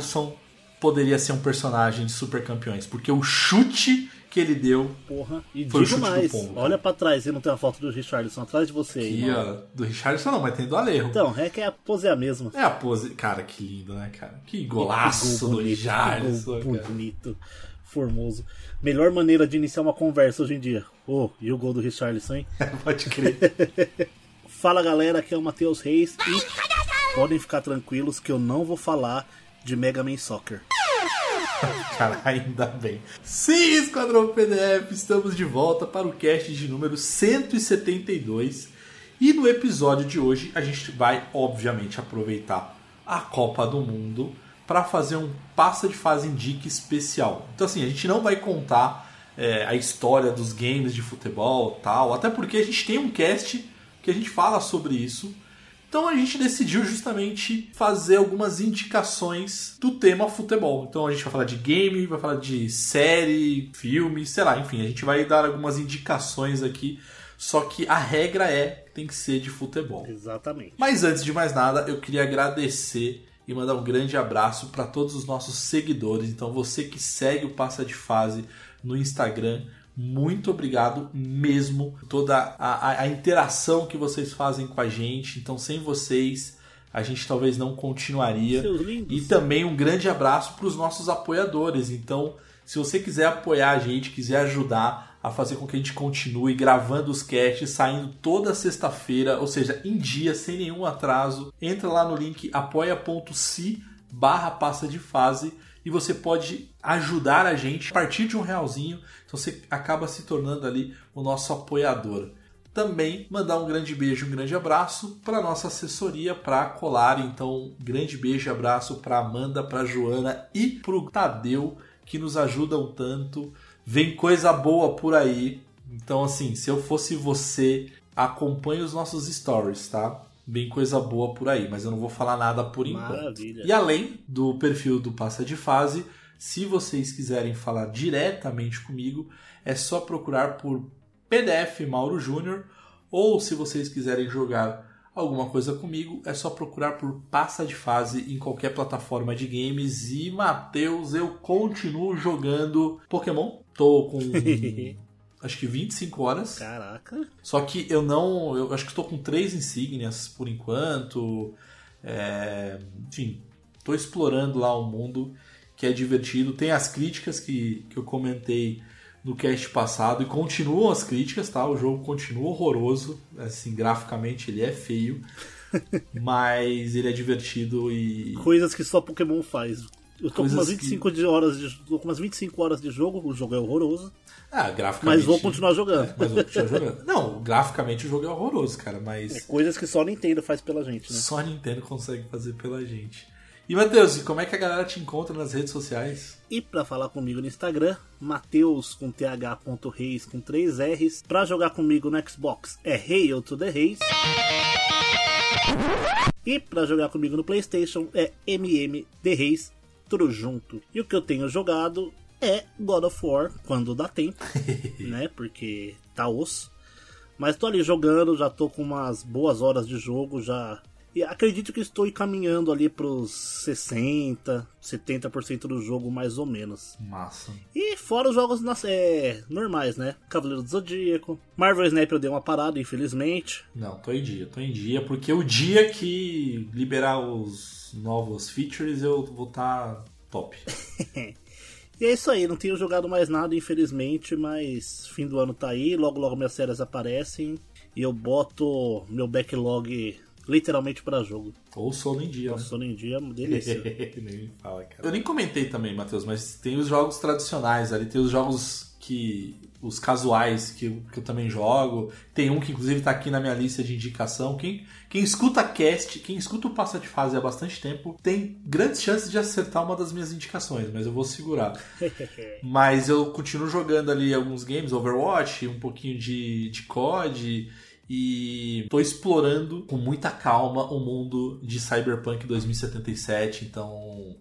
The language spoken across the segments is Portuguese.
Richardson poderia ser um personagem de Super Campeões, porque o chute que ele deu Porra. E Foi o chute do mais, pombo. olha pra trás e não tem uma foto do Richardson atrás de você aí. aqui, ó, do Richardson não, mas tem do Alejo. Então, é que a pose é a mesma. É a pose. Cara, que lindo, né, cara? Que golaço Que gol do bonito, que Richardson. gol bonito, formoso. Melhor maneira de iniciar uma conversa hoje em dia. Oh, e o gol do Richarlison, hein? Pode crer. Fala galera, aqui é o Matheus Reis e podem ficar tranquilos que eu não vou falar de Mega Man Soccer. Cara, ainda bem. Sim, Esquadrão PDF, estamos de volta para o cast de número 172. E no episódio de hoje a gente vai, obviamente, aproveitar a Copa do Mundo para fazer um passa de fase indica especial. Então, assim, a gente não vai contar é, a história dos games de futebol tal, até porque a gente tem um cast que a gente fala sobre isso. Então a gente decidiu justamente fazer algumas indicações do tema futebol. Então a gente vai falar de game, vai falar de série, filme, sei lá, enfim, a gente vai dar algumas indicações aqui. Só que a regra é que tem que ser de futebol. Exatamente. Mas antes de mais nada, eu queria agradecer e mandar um grande abraço para todos os nossos seguidores. Então, você que segue o Passa de Fase no Instagram, muito obrigado mesmo. Toda a, a- interação que vocês fazem com a gente. Então, sem vocês, a gente talvez não continuaria. E também um grande abraço para os nossos apoiadores. Então, se você quiser apoiar a gente, quiser ajudar a fazer com que a gente continue gravando os casts, saindo toda sexta-feira, ou seja, em dia, sem nenhum atraso, entra lá no link apoia.se barra passa de fase e você pode ajudar a gente a partir de um realzinho. Então você acaba se tornando ali o nosso apoiador também mandar um grande beijo, um grande abraço para nossa assessoria, para Colar. Então, grande beijo e abraço para Amanda, para Joana e para o Tadeu que nos ajudam tanto. Vem coisa boa por aí. Então, assim, se eu fosse você, acompanhe os nossos stories, tá? Vem coisa boa por aí, mas eu não vou falar nada por enquanto. Maravilha. E além do perfil do Passa de Fase, se vocês quiserem falar diretamente comigo, é só procurar por PDF Mauro Júnior, ou se vocês quiserem jogar alguma coisa comigo, é só procurar por Passa de Fase em qualquer plataforma de games. E Matheus, eu continuo jogando Pokémon. Tô com acho que 25 horas. Caraca. Só que eu não. Eu acho que estou com três insígnias por enquanto. É, enfim, estou explorando lá o mundo que é divertido. Tem as críticas que, que eu comentei no cast passado e continuam as críticas, tá? O jogo continua horroroso. Assim, graficamente ele é feio. mas ele é divertido e. Coisas que só Pokémon faz. Eu tô com umas 25 de horas de, tô com umas 25 horas de jogo, o jogo é horroroso, Ah, graficamente. mas vou continuar jogando. É, mas vou continuar jogando. Não, graficamente o jogo é horroroso, cara, mas. É coisas que só Nintendo faz pela gente, né? Só a Nintendo consegue fazer pela gente. E Matheus, e como é que a galera te encontra nas redes sociais? E pra falar comigo no Instagram, Mateus com th.reis com 3 R's. Pra jogar comigo no Xbox é Hail to the Reis. E pra jogar comigo no Playstation é MM The Reis, tudo junto. E o que eu tenho jogado é God of War, quando dá tempo, né? Porque tá osso. Mas tô ali jogando, já tô com umas boas horas de jogo, já. E acredito que estou caminhando ali pros 60, 70% do jogo, mais ou menos. Massa. E fora os jogos nas- é, normais, né? Cavaleiro do Zodíaco. Marvel Snap eu dei uma parada, infelizmente. Não, tô em dia, tô em dia, porque o dia que liberar os novos features eu vou estar top. E é isso aí, não tenho jogado mais nada, infelizmente, mas fim do ano tá aí, logo logo minhas séries aparecem e eu boto meu backlog literalmente pra jogo. Ou sono em dia, O né? sono em dia, é uma delícia. Nem me fala, cara. Eu nem comentei também, Matheus, mas tem os jogos tradicionais ali, tem os jogos que. os casuais que, eu- que eu também jogo. Tem um que inclusive tá aqui na minha lista de indicação. Quem, quem escuta cast, quem escuta o Passa de Fase há bastante tempo, tem grandes chances de acertar uma das minhas indicações, mas eu vou segurar. Mas eu continuo jogando ali alguns games, Overwatch, um pouquinho de, de COD. E tô explorando com muita calma o mundo de Cyberpunk 2077. Então,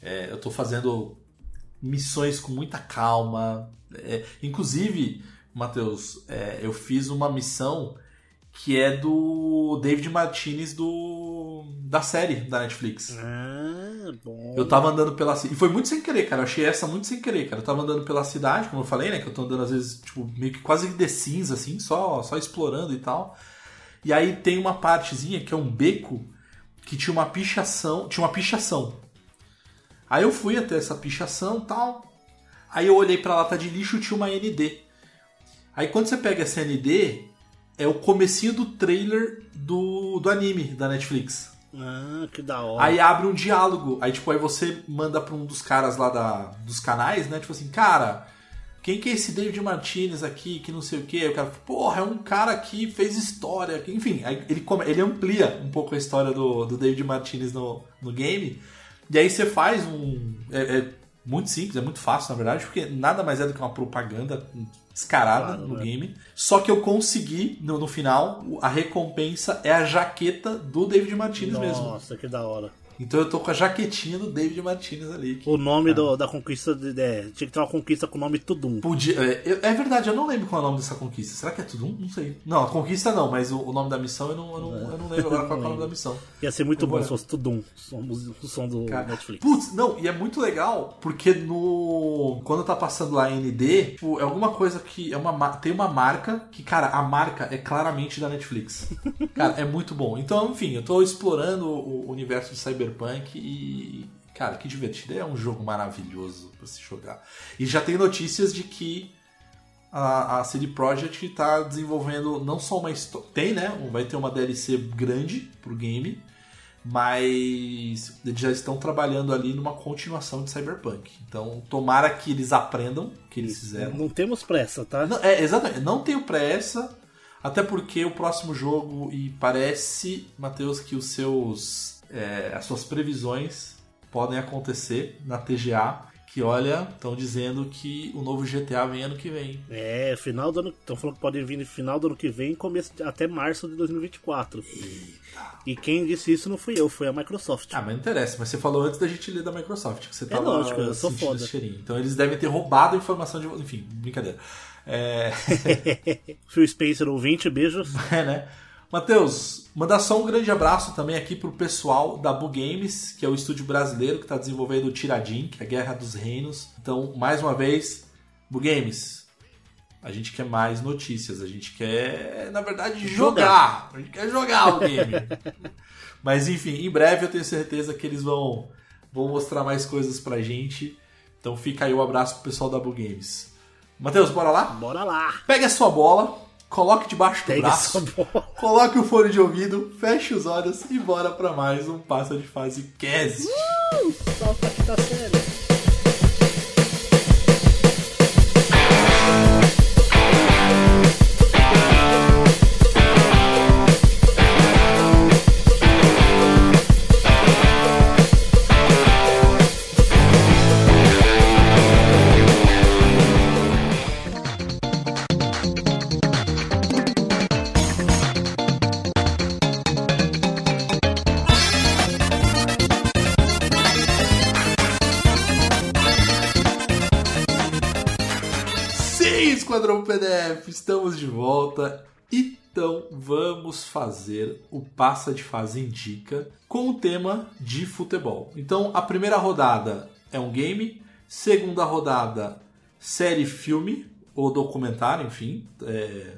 é, eu tô fazendo missões com muita calma. É, inclusive, Matheus, é, eu fiz uma missão que é do David Martinez do da série da Netflix. Ah, bom. Eu tava andando pela cidade. E foi muito sem querer, cara. Eu achei essa muito sem querer, cara. Eu tava andando pela cidade, como eu falei, né? Que eu tô andando às vezes, tipo, meio que quase de cinza, assim, só, só explorando e tal. E aí tem uma partezinha que é um beco que tinha uma pichação. Tinha uma pichação. Aí eu fui até essa pichação e tal. Aí eu olhei pra lata de lixo e tinha uma ND. Aí quando você pega essa ND, é o comecinho do trailer do, do anime da Netflix. Ah, que da hora. Aí abre um diálogo. Aí, tipo, aí você manda pra um dos caras lá da, dos canais, né? Tipo assim, cara, quem que é esse David Martinez aqui, que não sei o quê? Aí o cara, porra, é um cara que fez história. Enfim, aí ele, ele amplia um pouco a história do, do David Martinez no, no game. E aí você faz um. É, é muito simples, é muito fácil, na verdade, porque nada mais é do que uma propaganda descarada Claro, no né? game. Só que eu consegui, no, no final, a recompensa é a jaqueta do David Martinez mesmo. Nossa, que da hora. Então eu tô com a jaquetinha do David Martinez ali. que O nome do- da conquista de, é, tinha que ter uma conquista com o nome Tudum. Podia, é, é verdade, eu não lembro qual é o nome dessa conquista. Será que é tudo um? Não sei. Não, a conquista não, mas o, o nome da missão eu não, eu não, eu não lembro agora qual é o nome da missão. Ia ser muito Eu bom se fosse Tudum, o som do Cara, Netflix. Putz, não, e é muito legal, porque no. Quando tá passando lá ND, tipo, é alguma coisa que. É uma, ma- tem uma marca que, cara, a marca é claramente da Netflix. cara, é muito bom. Então, enfim, eu tô explorando o universo de Cyberpunk e. Cara, que divertido. É um jogo maravilhoso pra se jogar. E já tem notícias de que a, a CD Projekt tá desenvolvendo não só uma história. Tem, né? Vai ter uma DLC grande pro game mas eles já estão trabalhando ali numa continuação de Cyberpunk. Então, tomara que eles aprendam o que eles fizeram. Não temos pressa, tá? Não, é, exatamente, não tenho pressa, até porque o próximo jogo, e parece, Matheus, que os seus é, as suas previsões podem acontecer na TGA, que olha, estão dizendo que o novo GTA vem ano que vem. É, final do ano. Estão falando que podem vir no final do ano que vem, começo até março de 2024. E quem disse isso não fui eu, foi a Microsoft. Ah, mas não interessa, mas você falou antes da gente ler da Microsoft, que você tava lógico, eu sou foda. cheirinho. Então eles devem ter roubado a informação de. Enfim, brincadeira. É, Phil Spencer ouvinte, beijos. é né? Matheus, mandar só um grande abraço também aqui pro pessoal da Bu Games, que é o estúdio brasileiro que está desenvolvendo o Tiradim, que é a Guerra dos Reinos. Então, mais uma vez, Bu Games, a gente quer mais notícias, a gente quer, na verdade, jogar. A gente quer jogar o game. Mas enfim, em breve eu tenho certeza que eles vão, vão mostrar mais coisas pra gente. Então fica aí o abraço pro pessoal da Bu Games. Matheus, bora lá? Bora lá! Pegue a sua bola, coloque debaixo do Pega braço, coloque o fone de ouvido, feche os olhos e bora pra mais um Passa de Fase Cast. Salta aqui tá sério. Sim, Esquadrão PDF, estamos de volta. Então vamos fazer o Passa de Fase Indica com o tema de futebol. Então a primeira rodada é um game, segunda rodada série, filme ou documentário, enfim, é,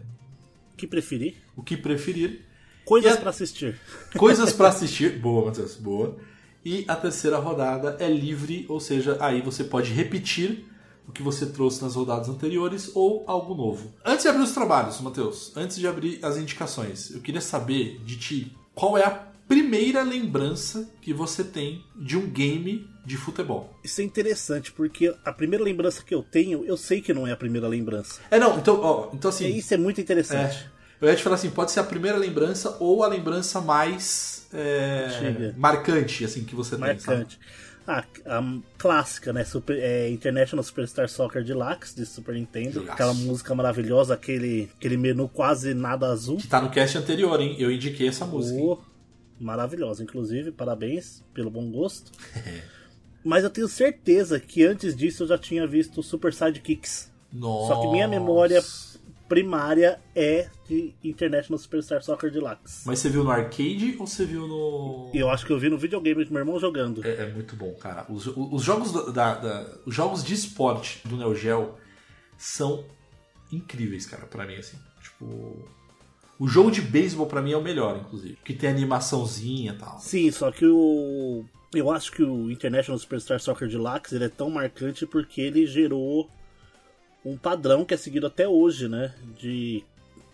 O que preferir? o que preferir. Coisas a- pra assistir. Coisas pra assistir. Boa, Matheus, boa. E a terceira rodada é livre, ou seja, aí você pode repetir o que você trouxe nas rodadas anteriores ou algo novo. Antes de abrir os trabalhos, Matheus, antes de abrir as indicações, eu queria saber de ti qual é a primeira lembrança que você tem de um game de futebol. Isso é interessante, porque a primeira lembrança que eu tenho, eu sei que não é a primeira lembrança. É, não, então, ó, então assim. Isso é muito interessante. É, eu ia te falar assim, pode ser a primeira lembrança ou a lembrança mais é, marcante, assim, que você tem. sabe? Marcante. Ah, a clássica, né? Super, é, International Superstar Soccer Deluxe de Super Nintendo. Jogaço. Aquela música maravilhosa, aquele, aquele menu quase nada azul. Que tá no cast anterior, hein? Eu indiquei essa música. Oh, maravilhosa, inclusive, parabéns pelo bom gosto. Mas eu tenho certeza que antes disso eu já tinha visto Super Sidekicks. Nossa. Só que minha memória primária é de International Superstar Soccer Deluxe. Mas você viu no arcade ou você viu no. Eu acho que eu vi no videogame do meu irmão jogando. É, é muito bom, cara. Os, os jogos da, da- os jogos de esporte do Neo Geo são incríveis, cara, pra mim assim. Tipo, o jogo de beisebol pra mim é o melhor, inclusive, que tem animaçãozinha e tal. Sim, só que o. Eu acho que o International Superstar Soccer Deluxe ele é tão marcante porque ele gerou um padrão que é seguido até hoje, né? De,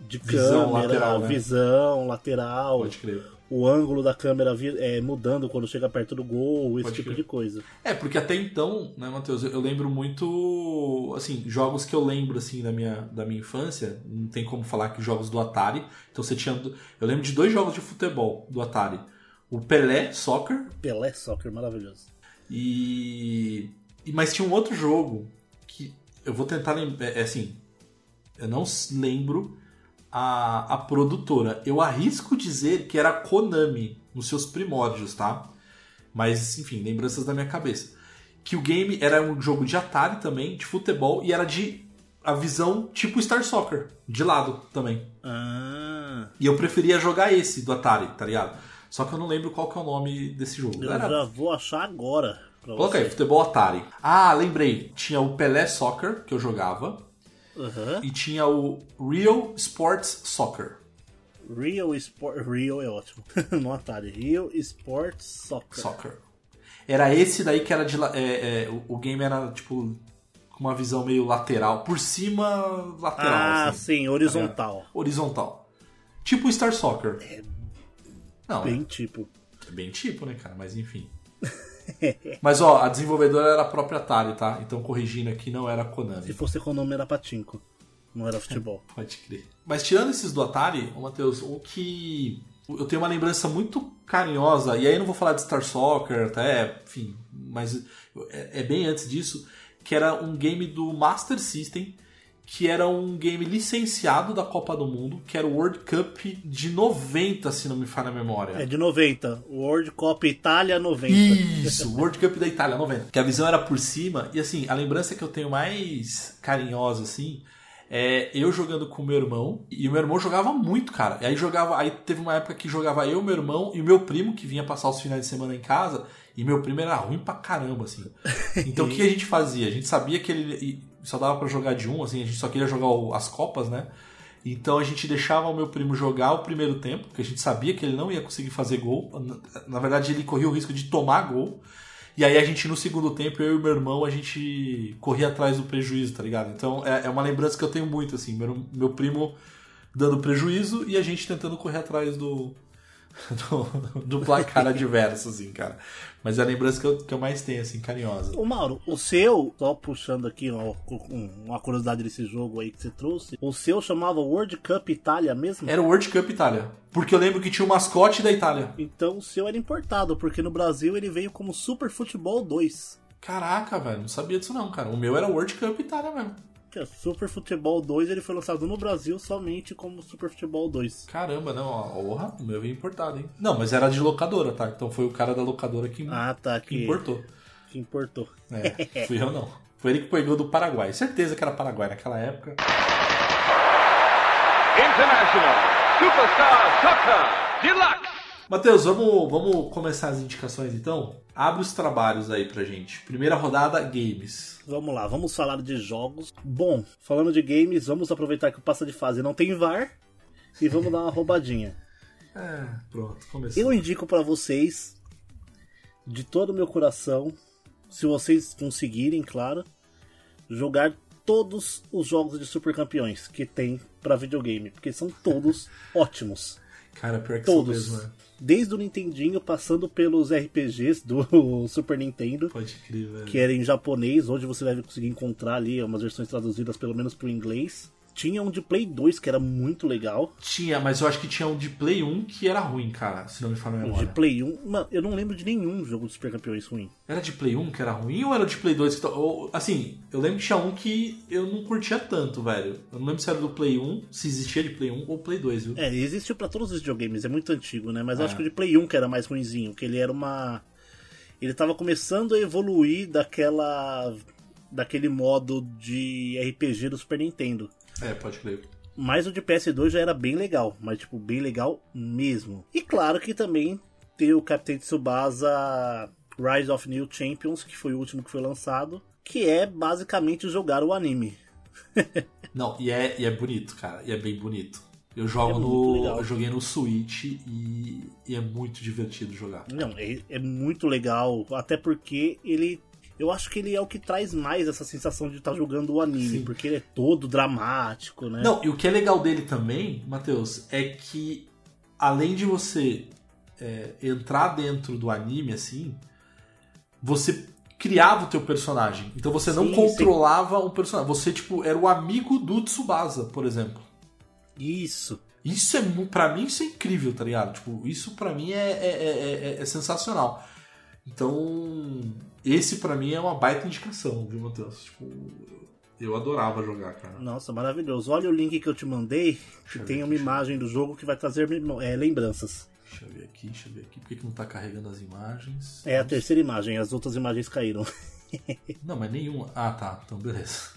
de Visão câmera, lateral, né? visão lateral, Pode crer. o ângulo da câmera é, mudando quando chega perto do gol, esse Pode tipo crer. de coisa. É, porque até então, né, Matheus, eu, lembro muito, assim, jogos que eu lembro, assim, da minha, da minha infância, não tem como falar que jogos do Atari, então você tinha, eu lembro de dois jogos de futebol do Atari, o Pelé Soccer Pelé Soccer, maravilhoso. e, mas tinha um outro jogo eu vou tentar lembrar, é, assim, eu não lembro a, a produtora, eu arrisco dizer que era Konami, nos seus primórdios, tá? Mas, enfim, lembranças da minha cabeça. Que o game era um jogo de Atari também, de futebol, e era de a visão tipo Star Soccer, de lado também. Ah, E eu preferia jogar esse do Atari, tá ligado? Só que eu não lembro qual que é o nome desse jogo. eu Era- já vou achar agora. Coloca você. aí, futebol Atari. Ah, lembrei. Tinha o Pelé Soccer, que eu jogava, Aham. e tinha o Real Sports Soccer. Real Sport. Real é ótimo. no Atari. Real Sports Soccer. Soccer. Era esse daí que era de. é, é, o, game era tipo com uma visão meio lateral. Por cima, lateral. Ah, assim, sim, horizontal. horizontal. Tipo Star Soccer. Não, Bem tipo. é bem tipo, né, cara? Mas enfim. Mas ó, a desenvolvedora era a própria Atari, tá? Então corrigindo aqui, não era a Se Konami. fosse economia era patinco. Não era futebol. Pode crer. Mas tirando esses do Atari, ô Matheus, o que. Eu tenho uma lembrança muito carinhosa, e aí eu não vou falar de Star Soccer, até, enfim, mas é, é bem antes disso, que era um game do Master System, que era um game licenciado da Copa do Mundo, que era o World Cup de 90, se não me falha a memória. É de 90. World Cup Itália 90. Isso, World Cup da Itália, 90. Que a visão era por cima. E assim, a lembrança que eu tenho mais carinhosa, assim, é eu jogando com o meu irmão. E o meu irmão jogava muito, cara. E aí jogava. Aí teve uma época que jogava eu, meu irmão e o meu primo, que vinha passar os finais de semana em casa. E meu primo era ruim pra caramba, assim. Então o que a gente fazia? A gente sabia que ele só dava pra jogar de um, assim, a gente só queria jogar o- as Copas, né? Então a gente deixava o meu primo jogar o primeiro tempo, porque a gente sabia que ele não ia conseguir fazer gol. Na- Na verdade, ele corria o risco de tomar gol. E aí a gente, no segundo tempo, eu e meu irmão, a gente corria atrás do prejuízo, tá ligado? Então é, é uma lembrança que eu tenho muito, assim, meu, meu primo dando prejuízo e a gente tentando correr atrás do, do, do placar adverso, assim, cara. Mas é a lembrança que eu, que eu mais tenho, assim, carinhosa. Ô Mauro, o seu, só puxando aqui ó, um- uma curiosidade desse jogo aí que você trouxe, o seu chamava World Cup Itália mesmo? Era o World Cup Itália. Porque eu lembro que tinha o mascote da Itália. Então o seu era importado, porque no Brasil ele veio como Super Futebol 2. Caraca, velho, não sabia disso não, cara. O meu era World Cup Itália mesmo. Que é Super Futebol 2 ele foi lançado no Brasil somente como Super Futebol 2. Caramba, não, ó, o meu veio importado, hein? Não, mas era de locadora, tá? Então foi o cara da locadora que, Ah, tá, que que, importou. que importou. É, fui eu não. Foi ele que pegou do Paraguai. Certeza que era Paraguai naquela época. International Superstar Soccer Deluxe. Matheus, vamos, vamos começar as indicações então? Abre os trabalhos aí pra gente. Primeira rodada, games. Vamos lá, vamos falar de jogos. Bom, falando de games, vamos aproveitar que o passa de fase não tem VAR e vamos dar uma roubadinha. É, pronto, começou. Eu indico pra vocês de todo o meu coração, se vocês conseguirem, claro, jogar todos os jogos de Super Campeões que tem pra videogame, porque são todos ótimos. Cara, pior que Todos. são mesmo, né? Desde o Nintendinho, passando pelos RPGs do Super Nintendo, Pode crer, velho. que era em japonês, hoje você deve conseguir encontrar ali umas versões traduzidas pelo menos pro inglês. Tinha um de Play 2 que era muito legal. Tinha, mas eu acho que tinha um de Play 1 que era ruim, cara, se não me falha a Um de memória. Play 1. Mano, eu não lembro de nenhum jogo de Super Campeões ruim. Era de Play 1 que era ruim ou era de Play 2 que. ou- assim, eu lembro que tinha um que eu não curtia tanto, velho. Eu não lembro se era do Play 1, se existia de Play 1 ou Play 2, viu? É, existiu pra todos os videogames, é muito antigo, né? Mas eu É. acho que o de Play 1 que era mais ruinzinho, que ele era uma. Ele tava começando a evoluir daquela. daquele modo de RPG do Super Nintendo. É, pode crer. Mas o de PS2 já era bem legal, mas tipo, bem legal mesmo. E claro que também tem o Captain Tsubasa Rise of New Champions, que foi o último que foi lançado, que é basicamente jogar o anime. Não, e é, e é bonito, cara. E é bem bonito. Eu jogo É no. Eu joguei no Switch e, e é muito divertido jogar. Não, é, é muito legal, até porque ele. Eu acho que ele é o que traz mais essa sensação de estar jogando o anime, Sim. porque ele é todo dramático, né? Não, e o que é legal dele também, Matheus, é que além de você é, entrar dentro do anime assim, você criava o teu personagem. Então você não Sim, controlava o personagem. Você, tipo, era o amigo do Tsubasa, por exemplo. Isso. Isso é, pra mim, isso é incrível, tá ligado? Tipo, isso pra mim é, é, é- é- é sensacional. Então, esse pra mim é uma baita indicação, viu, Matheus? Tipo, eu adorava jogar, cara. Nossa, maravilhoso. Olha o link que eu te mandei, que eu tem ver uma aqui, imagem do jogo que vai trazer é, lembranças. Deixa eu ver aqui, deixa eu ver aqui. Por que, que não tá carregando as imagens? É a terceira imagem, as outras imagens caíram. Não, mas nenhuma. Ah, tá. Então, beleza.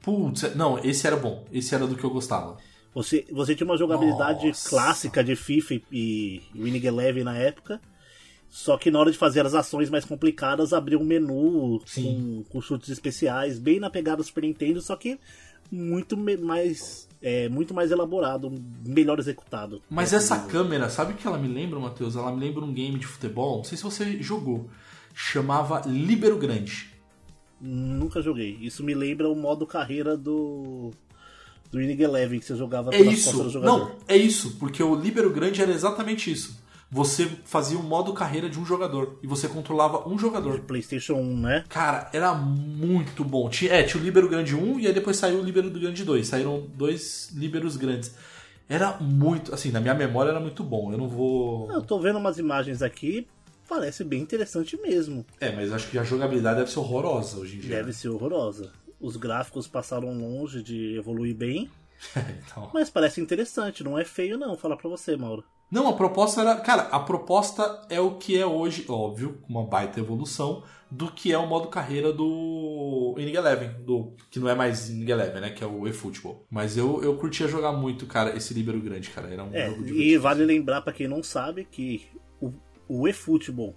Putz, é- não, esse era bom. Esse era do que eu gostava. Você, você tinha uma jogabilidade Nossa. clássica de FIFA e, e Winning Eleven na época, só que na hora de fazer as ações mais complicadas, abriu um menu com, Sim. com chutes especiais, bem na pegada do Super Nintendo, só que muito mais, é, muito mais elaborado, melhor executado. Mas essa câmera, sabe o que ela me lembra, Matheus? Ela me lembra um game de futebol, não sei se você jogou. Chamava Libero Grande. Nunca joguei. Isso me lembra o modo carreira do. Do Winning Eleven, que você jogava É isso. Não, é isso, porque o Libero Grande era exatamente isso. Você fazia o modo carreira de um jogador e você controlava um jogador. PlayStation 1, né? Cara, era muito bom. Tinha, é, tinha o Libero Grande 1 e aí depois saiu o Libero Grande 2. Saíram dois Liberos grandes. Era muito, assim, na minha memória era muito bom. Eu não vou. Eu tô vendo umas imagens aqui, parece bem interessante mesmo. É, mas acho que a jogabilidade deve ser horrorosa hoje em dia. Deve ser horrorosa. Os gráficos passaram longe de evoluir bem, então. mas parece interessante, não é feio não, falar pra você, Mauro. Não, a proposta era. Cara, a proposta é o que é hoje, óbvio, uma baita evolução do que é o modo carreira do Inning Eleven, do, que não é mais Inning Eleven, né? Que é o eFootball. Mas eu, eu curtia jogar muito, cara, esse Libero Grande, cara. Era um É, jogo e vale lembrar pra quem não sabe que o, o eFootball,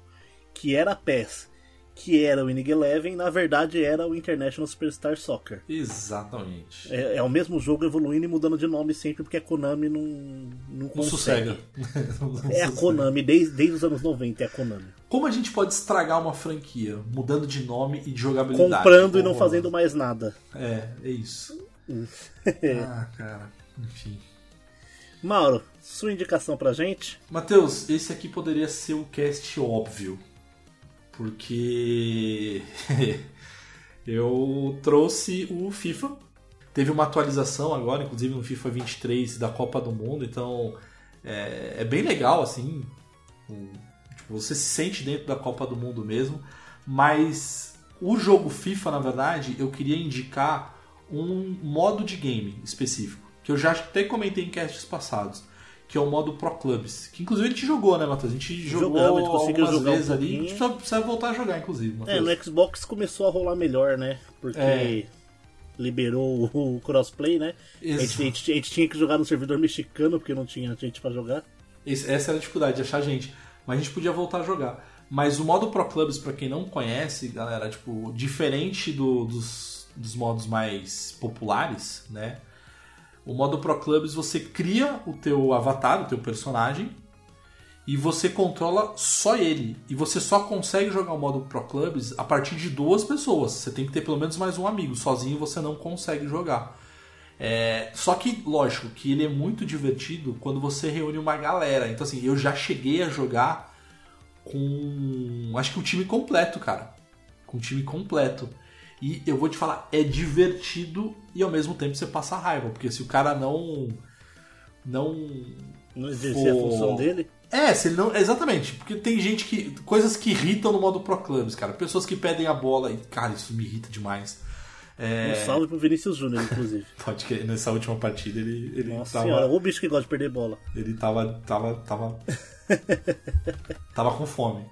que era PES, que era o Winning Eleven, na verdade era o International Superstar Soccer. Exatamente. É, é o mesmo jogo evoluindo e mudando de nome sempre porque a Konami não, não Não consegue. sossega. Não É a. Konami, desde, desde os anos 90 é a Konami. Como a gente pode estragar uma franquia? Mudando de nome e de jogabilidade. Comprando e não fazendo mais nada. É, é isso. ah, cara. Enfim. Mauro, sua indicação pra gente? Matheus, esse aqui poderia ser o cast óbvio. Porque eu trouxe o FIFA. Teve uma atualização agora, inclusive no FIFA 23 da Copa do Mundo, então é, é bem legal assim. Um, tipo, você se sente dentro da Copa do Mundo mesmo, mas o jogo FIFA, na verdade, eu queria indicar um modo de game específico, que eu já até comentei em casts passados, que é o modo Pro Clubs, que inclusive a gente jogou, né, Matheus? A gente jogou Jogamos, algumas jogar um vezes ali, a gente só precisa voltar a jogar, inclusive, É, Matheus. no Xbox começou a rolar melhor, né? Porque É. liberou o crossplay, né? A gente, a gente- a gente tinha que jogar no servidor mexicano porque não tinha gente pra jogar. Esse- essa era a dificuldade de achar gente. Mas a gente podia voltar a jogar. Mas o modo Pro Clubs, pra quem não conhece, galera, tipo, diferente do- dos, dos modos mais populares, né? O modo Pro Clubs você cria o teu avatar, o teu personagem, e você controla só ele. E você só consegue jogar o modo Pro Clubs a partir de duas pessoas. Você tem que ter pelo menos mais um amigo. Sozinho você não consegue jogar. É, só que, lógico, que ele é muito divertido quando você reúne uma galera. Então, assim, eu já cheguei a jogar com. Acho que o time completo, cara. Com o time completo. E eu vou te falar, é divertido e ao mesmo tempo você passa raiva. Porque se o cara não. Não. Não exercer a for- função dele? É, se ele não. Exatamente, porque tem gente que. Coisas que irritam no modo Pro Clubs, cara. Pessoas que pedem a bola e, cara, isso me irrita demais. É, Um salve pro Vinícius Júnior, inclusive. Pode que nessa última partida ele, ele Nossa tava. senhora, o bicho que gosta de perder bola. Ele tava. tava. tava. tava com fome.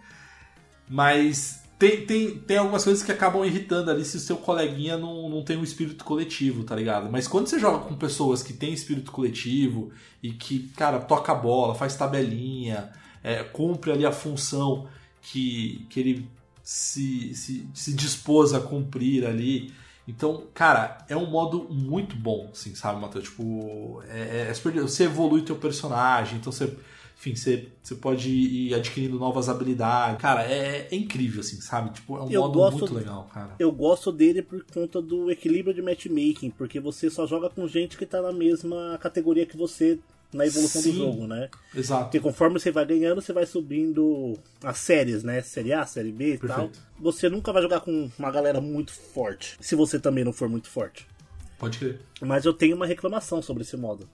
Mas tem, tem, tem algumas coisas que acabam irritando ali se o seu coleguinha não, não tem um espírito coletivo, tá ligado? Mas quando você joga com pessoas que têm espírito coletivo e que, cara, toca a bola, faz tabelinha, é, cumpre ali a função que, que ele se, se, se dispôs a cumprir ali. Então, cara, é um modo muito bom, assim, sabe, Matheus? Tipo, é, é super- você evolui teu personagem, então você, enfim, você, você pode ir adquirindo novas habilidades. Cara, é, é incrível, assim, sabe? Tipo, é um Eu modo gosto- muito legal, cara. Eu gosto dele por conta do equilíbrio de matchmaking, porque você só joga com gente que tá na mesma categoria que você na evolução Sim. do jogo, né? Exato. Porque conforme você vai ganhando, você vai subindo as séries, né? Série A, Série B e tal. Perfeito. Você nunca vai jogar com uma galera muito forte, se você também não for muito forte. Pode crer. Mas eu tenho uma reclamação sobre esse modo.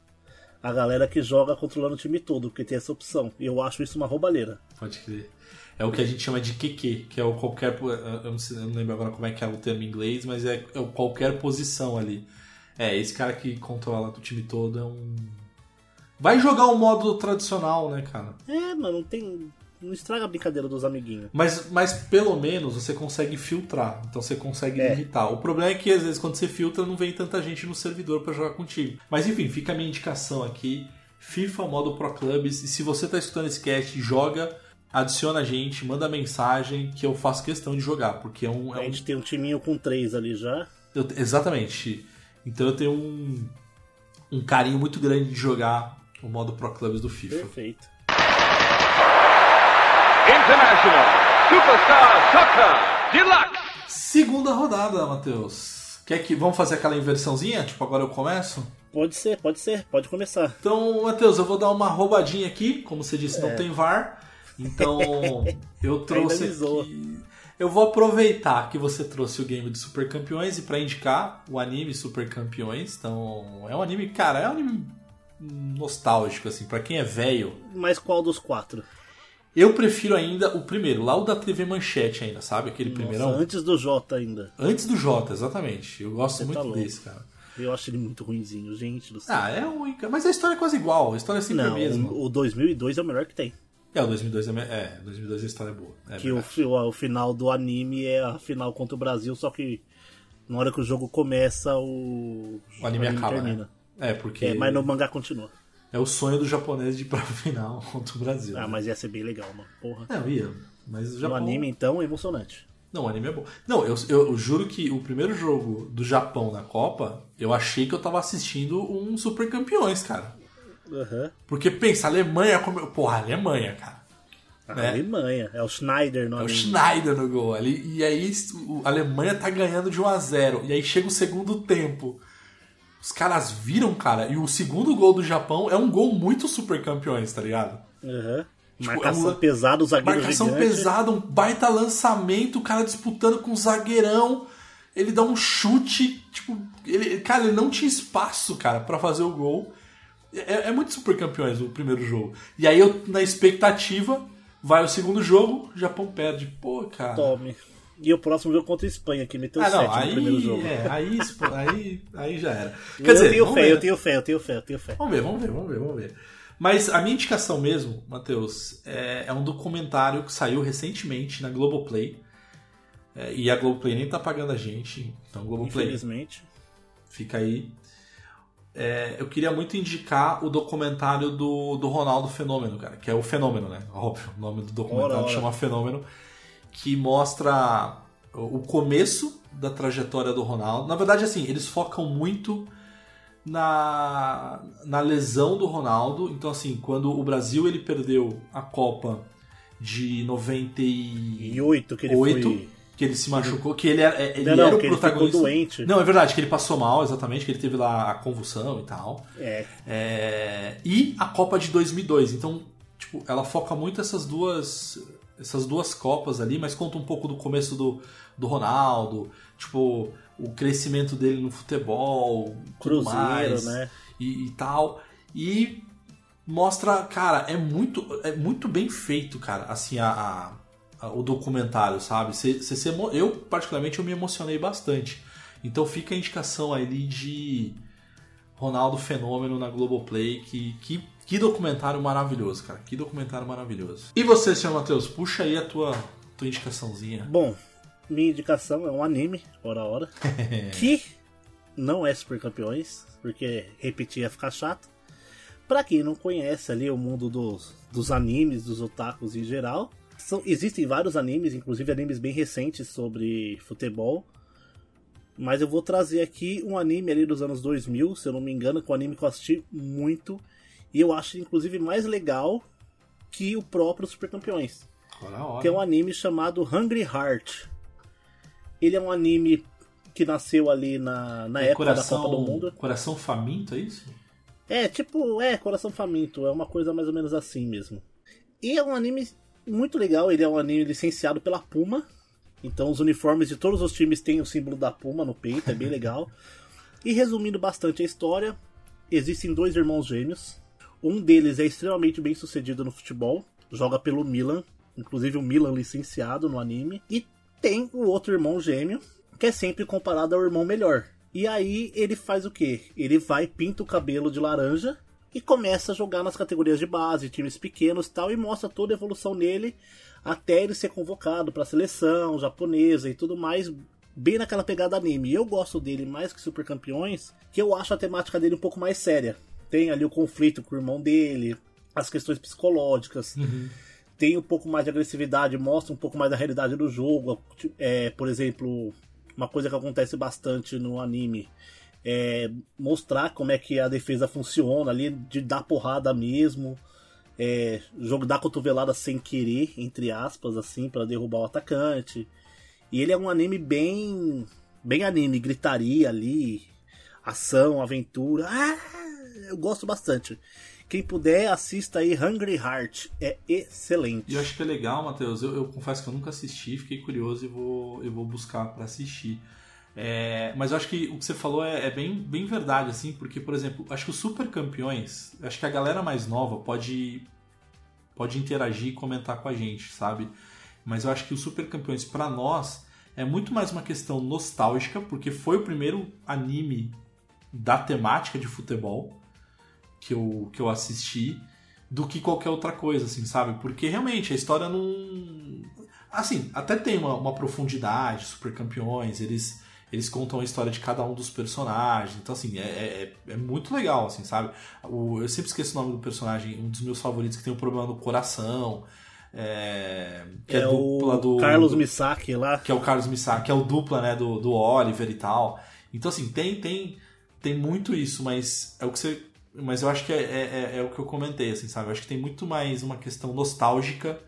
A galera que joga controlando o time todo, porque tem essa opção. E eu acho isso uma roubalheira. Pode crer. É o que a gente chama de QQ, que é o qualquer. Eu não, sei, eu não lembro agora como é que é o termo em inglês, mas é, é o qualquer posição ali. É, esse cara que controla o time todo é um. Vai jogar o modo tradicional, né, cara? É, mano, não tem. Não estraga a brincadeira dos amiguinhos. Mas, mas pelo menos você consegue filtrar, então você consegue É. limitar. O problema é que às vezes quando você filtra não vem tanta gente no servidor pra jogar contigo. Mas enfim, fica a minha indicação aqui: FIFA modo Pro Clubs. E se você tá escutando esse cast, joga, adiciona a gente, manda mensagem que eu faço questão de jogar, porque é um. A É um gente tem um timinho com três ali já. eu- exatamente. Então eu tenho um, um carinho muito grande de jogar o modo Pro Clubs do FIFA. Perfeito. International Superstar Soccer Deluxe. Segunda rodada, Matheus. Quer que vamos fazer aquela inversãozinha? Tipo, agora eu começo? Pode ser, pode ser, pode começar. Então, Matheus, eu vou dar uma roubadinha aqui. Como você disse, não tem VAR. Então, eu trouxe aqui. Eu vou aproveitar que você trouxe o game de Super Campeões e para indicar o anime Super Campeões. Então, é um anime, cara, é um anime nostálgico assim, para quem é velho. Mas qual dos quatro? Eu prefiro ainda o primeiro, lá o da TV Manchete ainda, sabe? Aquele Nossa, primeirão. antes do J ainda. Antes do Jota, exatamente. Eu gosto Você muito tá desse, cara. Eu acho ele muito ruinzinho, gente do céu. Ah, é ruim. Mas a história é quase igual. A história é sempre a Não, mesma. o, o 2002 é o melhor que tem. É, o 2002 é, é, 2002 a história é boa. É que o, o, o final do anime é a final contra o Brasil, só que na hora que o jogo começa, o, O anime acaba, termina. né? É, porque É, mas no mangá continua. É o sonho do japonês de ir pra final contra o Brasil. Ah, né? mas ia ser bem legal, mano. Porra. Não, ia. Mas o No Japão... anime, então, é emocionante. Não, o anime é bom. Não, eu, eu, eu juro que o primeiro jogo do Japão na Copa, eu achei que eu tava assistindo um Super Campeões, cara. Aham. Porque pensa, a Alemanha... Como... Porra, a Alemanha, cara. A Né? Alemanha. É o Schneider no É o anime. Schneider no gol ali. E aí o- a Alemanha tá ganhando de 1 a 0 E aí chega o segundo tempo. Os caras viram, cara, e o segundo gol do Japão é um gol muito super campeões, tá ligado? Aham. Tipo, Marcação é um- pesada, o zagueiro Marcação gigante. pesada, um baita lançamento, o cara disputando com o zagueirão. Ele dá um chute, tipo, ele, cara, ele não tinha espaço, cara, pra fazer o gol. É, é muito super campeões o primeiro jogo. E aí eu, na expectativa, vai o segundo jogo, o Japão perde. Pô, cara. Tome. E o próximo jogo contra a Espanha, que meteu Ah, 7 não, aí, no primeiro jogo. é, aí, aí, aí já era. eu Quer dizer, tenho fé, ver. eu tenho fé, eu tenho fé, eu tenho fé. Vamos ver, vamos ver, vamos ver, vamos ver. Mas a minha indicação mesmo, Matheus, é, é um documentário que saiu recentemente na Globoplay. É, e a Globoplay nem tá pagando a gente, então Globoplay Infelizmente. fica aí. É, eu queria muito indicar o documentário do, do Ronaldo Fenômeno, cara, que é o Fenômeno, né? Óbvio, o nome do documentário Ora, ora. chama Fenômeno, que mostra o começo da trajetória do Ronaldo. Na verdade, assim, eles focam muito na, na lesão do Ronaldo. Então, assim, quando o Brasil ele perdeu a Copa de 98, que ele foi... que ele se machucou, que ele era, ele não, não, era o que protagonista. Doente. Não, é verdade, que ele passou mal, exatamente, que ele teve lá a convulsão e tal. É. É, e a Copa de 2002. Então, tipo, ela foca muito essas duas essas duas copas ali, mas conta um pouco do começo do, do Ronaldo, tipo, o crescimento dele no futebol, Cruzeiro, mais, né? E, e tal. E mostra, cara, é muito, é muito bem feito, cara, assim, a, a- a- o documentário, sabe? Cê, cê emo- eu, particularmente, eu me emocionei bastante. Então fica a indicação ali de Ronaldo Fenômeno na Globoplay, que, que, que documentário maravilhoso, cara. Que documentário maravilhoso. E você, senhor Matheus, puxa aí a tua, tua indicaçãozinha. Bom, minha indicação é um anime, hora a hora, que não é Super Campeões, porque repetir ia ficar chato. Pra quem não conhece ali o mundo dos, dos animes, dos otakus em geral, são, existem vários animes, inclusive animes bem recentes sobre futebol. Mas eu vou trazer aqui um anime ali dos anos 2000, se eu não me engano, que é um anime que eu assisti muito. E eu acho, inclusive, mais legal que o próprio Super Campeões que é um anime chamado Hungry Heart. Ele é um anime que nasceu ali na, na época coração, da Copa do Mundo. Coração faminto, é isso? É, tipo, é, Coração Faminto, é uma coisa mais ou menos assim mesmo. E é um anime muito legal, ele é um anime licenciado pela Puma. Então os uniformes de todos os times têm o símbolo da Puma no peito, é bem legal. E resumindo bastante a história, existem dois irmãos gêmeos. Um deles é extremamente bem sucedido no futebol, joga pelo Milan, inclusive o Milan licenciado no anime. E tem o outro irmão gêmeo, que é sempre comparado ao irmão melhor. E aí ele faz o quê? Ele vai, pinta o cabelo de laranja e começa a jogar nas categorias de base, times pequenos tal, e mostra toda a evolução nele até ele ser convocado para a seleção japonesa e tudo mais, bem naquela pegada anime. Eu gosto dele mais que Super Campeões, que eu acho a temática dele um pouco mais séria. Tem ali o conflito com o irmão dele, as questões psicológicas, tem um pouco mais de agressividade, mostra um pouco mais da realidade do jogo. É, por exemplo, uma coisa que acontece bastante no anime é mostrar como é que a defesa funciona ali, de dar porrada mesmo, é, jogo dar cotovelada sem querer, entre aspas, assim, para derrubar o atacante. E ele é um anime bem. bem anime, gritaria ali, ação, aventura. Ah, eu gosto bastante. Quem puder, assista aí Hungry Heart. É excelente. E eu acho que é legal, Matheus. Eu, eu confesso que eu nunca assisti, fiquei curioso e vou, eu vou buscar para assistir. É, mas eu acho que o que você falou é, é bem, bem verdade, assim, porque, por exemplo, acho que os super campeões, acho que a galera mais nova pode, pode interagir e comentar com a gente, sabe? Mas eu acho que os super campeões, para nós, é muito mais uma questão nostálgica, porque foi o primeiro anime da temática de futebol que eu, que eu assisti do que qualquer outra coisa, assim, sabe? Porque realmente a história não. Assim, até tem uma, uma profundidade, super campeões, eles, eles contam a história de cada um dos personagens, então, assim, é, é, é muito legal, assim, sabe? O, eu sempre esqueço o nome do personagem, um dos meus favoritos que tem um problema no coração. É, que é, é dupla o do. Carlos Misaki lá. Que é o Carlos Misaki, que é o dupla, né, do, do Oliver e tal. Então, assim, tem, tem, tem muito isso, mas é o que você mas eu acho que é, é, é, o que eu comentei, assim, sabe? Eu acho que tem muito mais uma questão nostálgica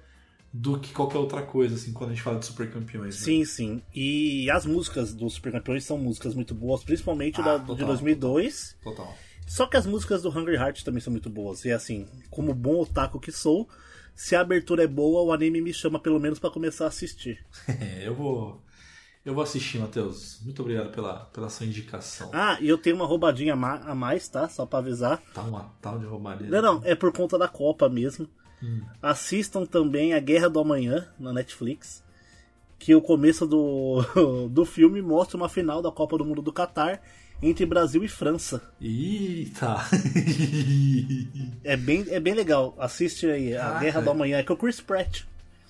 do que qualquer outra coisa, assim, quando a gente fala de super campeões. Né? Sim, sim. E as músicas dos super campeões são músicas muito boas, principalmente Ah, da, total, de 2002. Total. Só que as músicas do Hungry Heart também são muito boas. E assim, como bom otaku que sou, se a abertura é boa, o anime me chama pelo menos para começar a assistir. eu vou. Eu vou assistir, Matheus. Muito obrigado pela, pela sua indicação. Ah, e eu tenho uma roubadinha a mais, tá? Só pra avisar. Tá uma tal de roubaria. Não, não, é por conta da Copa mesmo. Hum. Assistam também a Guerra do Amanhã na Netflix. Que o começo do, do filme mostra uma final da Copa do Mundo do Catar entre Brasil e França. Eita! É bem, é bem legal. Assiste aí a. Guerra do Amanhã. É com o Chris Pratt.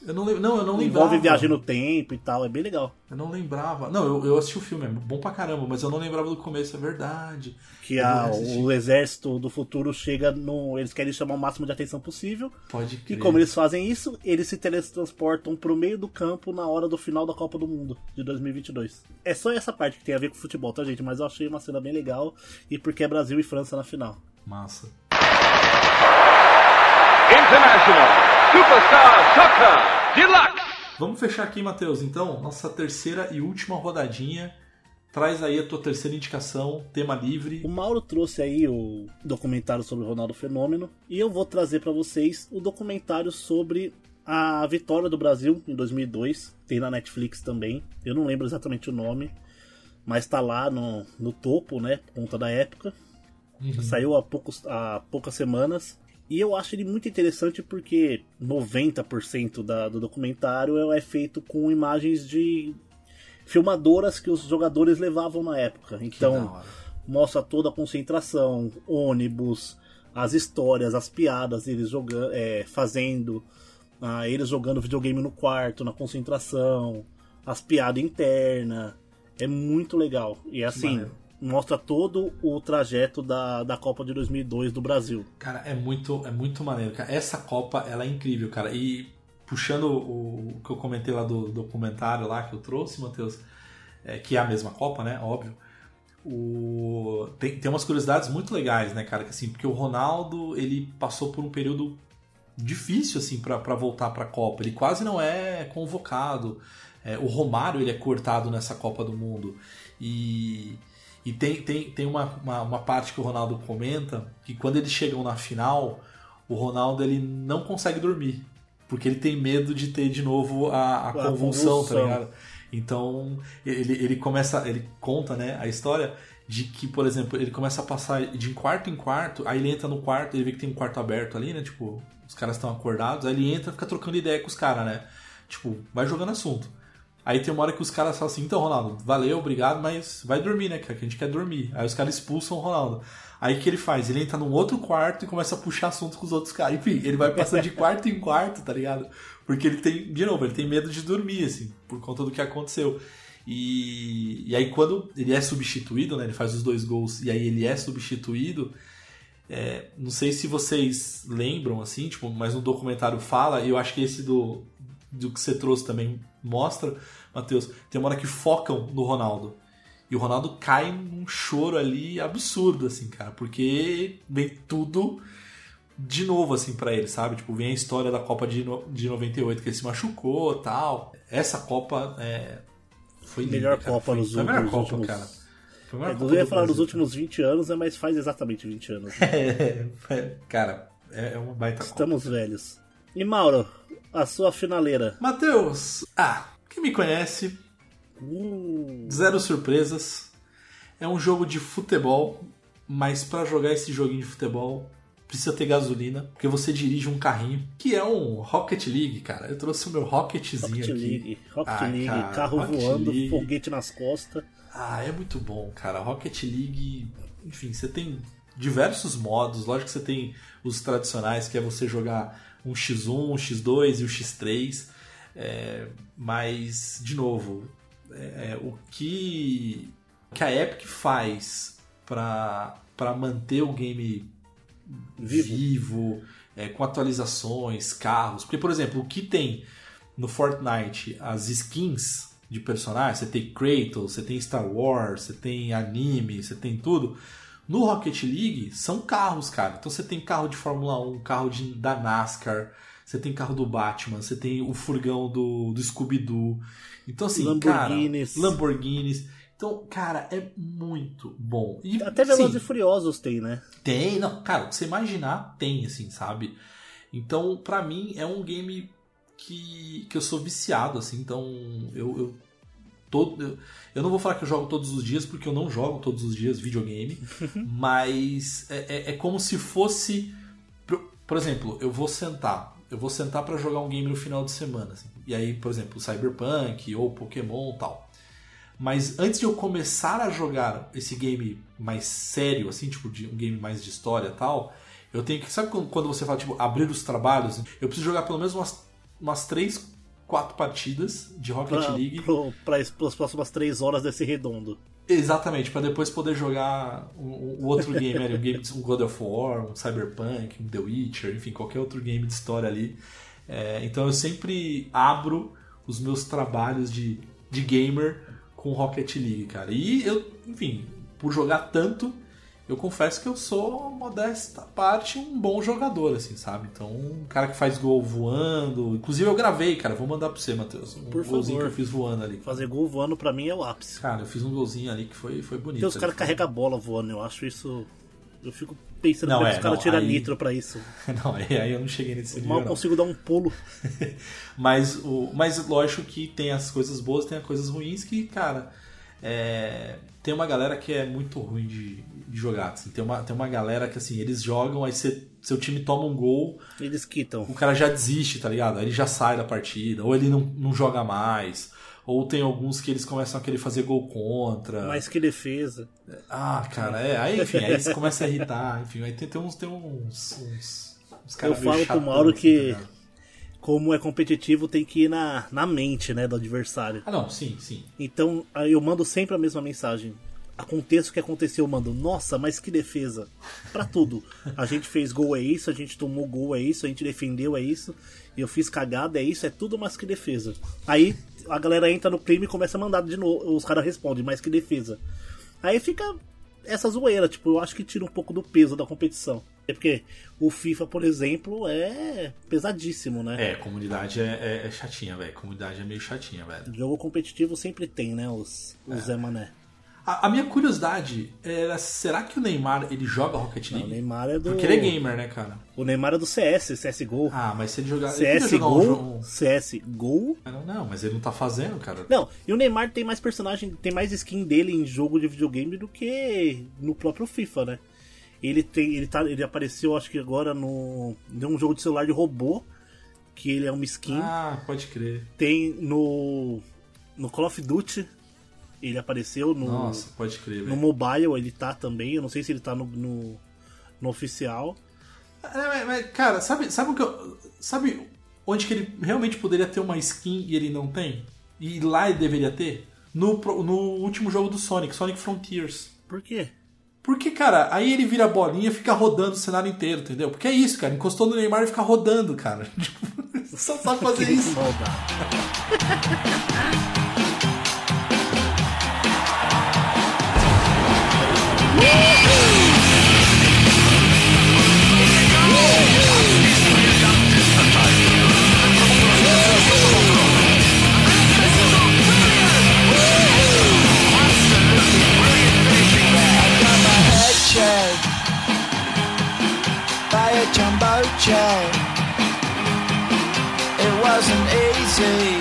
Eu não, não, eu não lembrava. Envolve viagem no tempo e tal, é bem legal. Eu não lembrava. Não, eu, eu assisti o filme, é bom pra caramba, mas eu não lembrava do começo, é verdade. Que a- o exército do futuro chega no. Eles querem chamar o máximo de atenção possível. Pode E crer. como eles fazem isso, eles se teletransportam pro meio do campo na hora do final da Copa do Mundo de 2022. É só essa parte que tem a ver com futebol, tá, gente? Mas eu achei uma cena bem legal e porque é Brasil e França na final. Massa. International Superstar Soccer Deluxe. Vamos fechar aqui, Matheus. Então, nossa terceira e última rodadinha. Traz aí a tua terceira indicação, tema livre. O Mauro trouxe aí o documentário sobre o Ronaldo Fenômeno e eu vou trazer pra vocês o documentário sobre a vitória do Brasil em 2002. Tem na Netflix também. Eu não lembro exatamente o nome, mas tá lá no, no topo, né? Por conta da época. Saiu há, poucos, há poucas semanas. E eu acho ele muito interessante porque 90% da, do documentário é feito com imagens de filmadoras que os jogadores levavam na época. Então, mostra toda a concentração, ônibus, as histórias, as piadas, eles jogando, é, fazendo, ah, eles jogando videogame no quarto, na concentração, as piadas internas. É muito legal. E assim. Mostra todo o trajeto da, da Copa de 2002 do Brasil. Cara, é muito, é muito maneiro, cara. Essa Copa, ela é incrível, cara. E puxando o, o que eu comentei lá do documentário lá que eu trouxe, Matheus, é, que é a mesma Copa, né? Óbvio. O... Tem, tem umas curiosidades muito legais, né, cara? Que, assim, porque o Ronaldo, ele passou por um período difícil, assim, pra voltar pra Copa. Ele quase não é convocado. É, o Romário, ele é cortado nessa Copa do Mundo. E... E tem, tem, tem uma, uma, uma parte que o Ronaldo comenta que quando eles chegam na final, o Ronaldo ele não consegue dormir. Porque ele tem medo de ter de novo a, a A convulsão, tá convulsão. ligado? Então ele, ele começa, ele conta né, a história de que, por exemplo, ele começa a passar de quarto em quarto, aí ele entra no quarto, ele vê que tem um quarto aberto ali, né? Tipo, os caras estão acordados, aí ele entra e fica trocando ideia com os caras, né? Tipo, vai jogando assunto. Aí tem uma hora que os caras falam assim, então, Ronaldo, valeu, obrigado, mas vai dormir, né, cara? Que a gente quer dormir. Aí os caras expulsam o Ronaldo. Aí o que ele faz? Ele entra num outro quarto e começa a puxar assunto com os outros caras. Enfim, ele vai passando de quarto em quarto, tá ligado? Porque ele tem, de novo, ele tem medo de dormir, assim, por conta do que aconteceu. E, e aí quando ele é substituído, né? Ele faz os dois gols e aí ele é substituído. é, não sei se vocês lembram, assim, tipo, mas no documentário fala, eu acho que esse do, do que você trouxe também mostra, Matheus, tem uma hora que focam no Ronaldo. E o Ronaldo cai num choro ali absurdo, assim, cara, porque vem tudo de novo, assim, pra ele, sabe? Tipo, vem a história da Copa de, no, de 98 que ele se machucou tal. Essa Copa é, foi Melhor. Copa foi, nos foi a melhor últimos- Copa, cara. Foi a melhor É, Copa eu ia falar nos últimos 20 anos, né, mas faz exatamente 20 anos. né? É, é, cara, é é uma baita Copa. Estamos velhos. E Mauro, a sua finaleira. Matheus, ah, quem me conhece, Hum, zero surpresas. É um jogo de futebol, mas pra jogar esse joguinho de futebol precisa ter gasolina, porque você dirige um carrinho, que é um Rocket League, cara. Eu trouxe o meu Rocketzinho Rocket aqui. League, Rocket Ah, League, cara, carro Rocket voando, League. foguete nas costas. Ah, é muito bom, cara. Rocket League, enfim, você tem diversos modos. Lógico que você tem os tradicionais, que é você jogar um X1, um X2 e o X3. É, mas, de novo, é, o que, o que a Epic faz para manter o game Vivo. vivo, é, com atualizações, carros. Porque, por exemplo, o que tem no Fortnite, as skins de personagens, você tem Kratos, você tem Star Wars, você tem anime, você tem tudo. No Rocket League são carros, cara. Então você tem carro de Fórmula 1, carro de, da NASCAR, você tem carro do Batman, você tem o furgão do, do Scooby-Doo. Então, assim, Lamborghinis. cara. Lamborghinis. Então, cara, é muito bom. E, Até Velozes e Furiosos tem, né? tem, não, cara, o que você imaginar tem, assim, sabe? Então, pra mim, é um game que, que eu sou viciado, assim, então eu. eu todo, eu, não vou falar que eu jogo todos os dias, porque eu não jogo todos os dias videogame, mas é, é- é como se fosse. Por, exemplo, eu vou sentar. Eu vou sentar pra jogar um game no final de semana. assim. E aí, por exemplo, Cyberpunk ou Pokémon tal. Mas antes de eu começar a jogar esse game mais sério, assim, tipo, de um game mais de história e tal, eu tenho que. Sabe quando, você fala, tipo, abrir os trabalhos? Eu preciso jogar pelo menos umas umas 3, 4 partidas de Rocket Pra, League. pro, pra, as próximas três horas desse redondo. Exatamente, pra depois poder jogar o, o outro game um, game um God of War, um Cyberpunk, um The Witcher, enfim, qualquer outro game de história ali. É, então eu sempre abro os meus trabalhos de, de gamer com Rocket League, cara. E eu, enfim, por jogar tanto, eu confesso que eu sou, modesta parte, um bom jogador, assim, sabe? Então, um cara que faz gol voando. Inclusive eu gravei, cara, vou mandar pra você, Matheus. Um Por golzinho favor. que eu fiz voando ali. Fazer gol voando pra mim é o ápice. Cara, eu fiz um golzinho ali que foi, foi bonito. Tem os caras que carregam a bola voando, eu acho isso. Eu fico pensando Não, como é é, que os caras tiram aí- nitro pra isso. Não, aí aí eu não cheguei nesse nível. Mal não. consigo dar um pulo. mas, o, mas lógico que tem as coisas boas, tem as coisas ruins que, cara, é, tem uma galera que é muito ruim de, de jogar. assim. tem, uma, tem uma galera que assim, eles jogam, aí você- seu time toma um gol, Eles quitam. o cara já desiste, tá ligado? Aí ele já sai da partida, ou ele não, não joga mais. Ou tem alguns que eles começam a querer fazer gol contra. Mais que defesa. Ah, cara, é. Aí, enfim, aí eles começam a irritar. Enfim, aí tem, tem uns. Tem uns, uns, uns Eu falo pro Mauro assim, que- tá? Como é competitivo, tem que ir na, na mente, né, do adversário. Ah, não, sim, sim. Então, eu mando sempre a mesma mensagem. Aconteça o que aconteceu, eu mando. Nossa, mas que defesa. Pra tudo. A gente fez gol, é isso. A gente tomou gol, é isso. A gente defendeu, é isso. Eu fiz cagada, é isso. É tudo, mas que defesa. Aí a galera entra no clima e começa a mandar de novo. Os caras respondem, mas que defesa. Aí fica essa zoeira. Tipo, eu acho que tira um pouco do peso da competição. É porque o FIFA, por exemplo, é pesadíssimo, né? É, comunidade é, é, é chatinha, velho. Comunidade é meio chatinha, velho. Jogo competitivo sempre tem, né? Os, os É. Zé Mané. A, a minha curiosidade era: será que o Neymar ele joga Rocket Não, o League? Neymar é do. Porque ele é gamer, né, cara? O Neymar é do CS, CSGO. Ah, mas se ele jogar. ele podia CS jogar um Gol, jogo- CS Gol. Não, não, mas ele não tá fazendo, cara. Não, e o Neymar tem mais personagem, tem mais skin dele em jogo de videogame do que no próprio FIFA, né? Ele tem, ele tá, ele apareceu acho que agora no, num jogo de celular de robô, que ele é uma skin. Ah, pode crer. Tem no no Call of Duty, ele apareceu no Nossa, pode crer, no velho. mobile, ele tá também, eu não sei se ele tá no, no, no oficial. É, mas, cara, sabe, sabe o que eu. Sabe onde que ele realmente poderia ter uma skin e ele não tem? E lá ele deveria ter? No, no último jogo do Sonic, Sonic Frontiers. Por quê? Porque, cara, aí ele vira a bolinha e fica rodando o cenário inteiro, entendeu? Porque é isso, cara. Encostou no Neymar e fica rodando, cara. Tipo, Só sabe fazer isso. It wasn't easy.